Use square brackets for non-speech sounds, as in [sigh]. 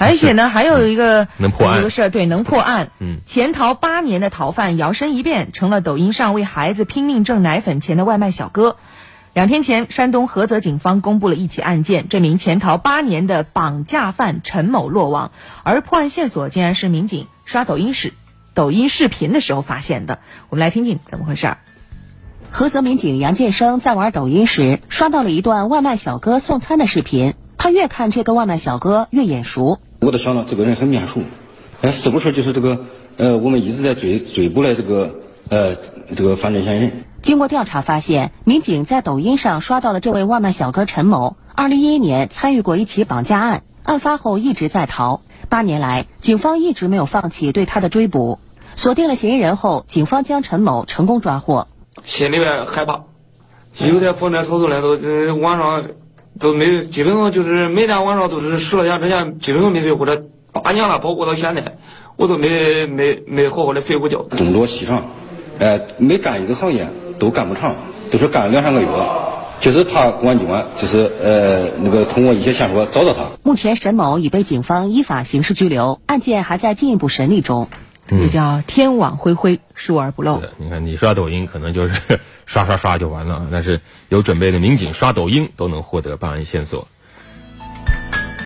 而且呢，还有一个能破案有个事儿，对，能破案。嗯，潜逃八年的逃犯摇身一变成了抖音上为孩子拼命挣奶粉钱的外卖小哥。两天前，山东菏泽警方公布了一起案件，这名潜逃八年的绑架犯陈某落网，而破案线索竟然是民警刷抖音时抖音视频的时候发现的。我们来听听怎么回事儿。菏泽民警杨建生在玩抖音时，刷到了一段外卖小哥送餐的视频。他越看这个外卖小哥越眼熟，我都想到这个人很面熟，哎，是不是就是这个呃，我们一直在追追捕的这个呃这个犯罪嫌疑人？经过调查发现，民警在抖音上刷到了这位外卖小哥陈某。二零一一年参与过一起绑架案，案发后一直在逃。八年来，警方一直没有放弃对他的追捕。锁定了嫌疑人后，警方将陈某成功抓获。心里面害怕，有点破门逃走了，都呃晚上都没，基本上就是每天晚上都是十来点之前，基本上没睡，或者八年了，包括到现在，我都没没没好好的睡过觉。东躲西藏，呃，每干一个行业都干不长，都是干两三个月，就是怕公安机关就是呃那个通过一些线索找到他。目前，沈某已被警方依法刑事拘留，案件还在进一步审理中。这叫天网恢恢，疏而不漏。你看，你刷抖音可能就是 [laughs] 刷刷刷就完了，但是有准备的民警刷抖音都能获得办案线索。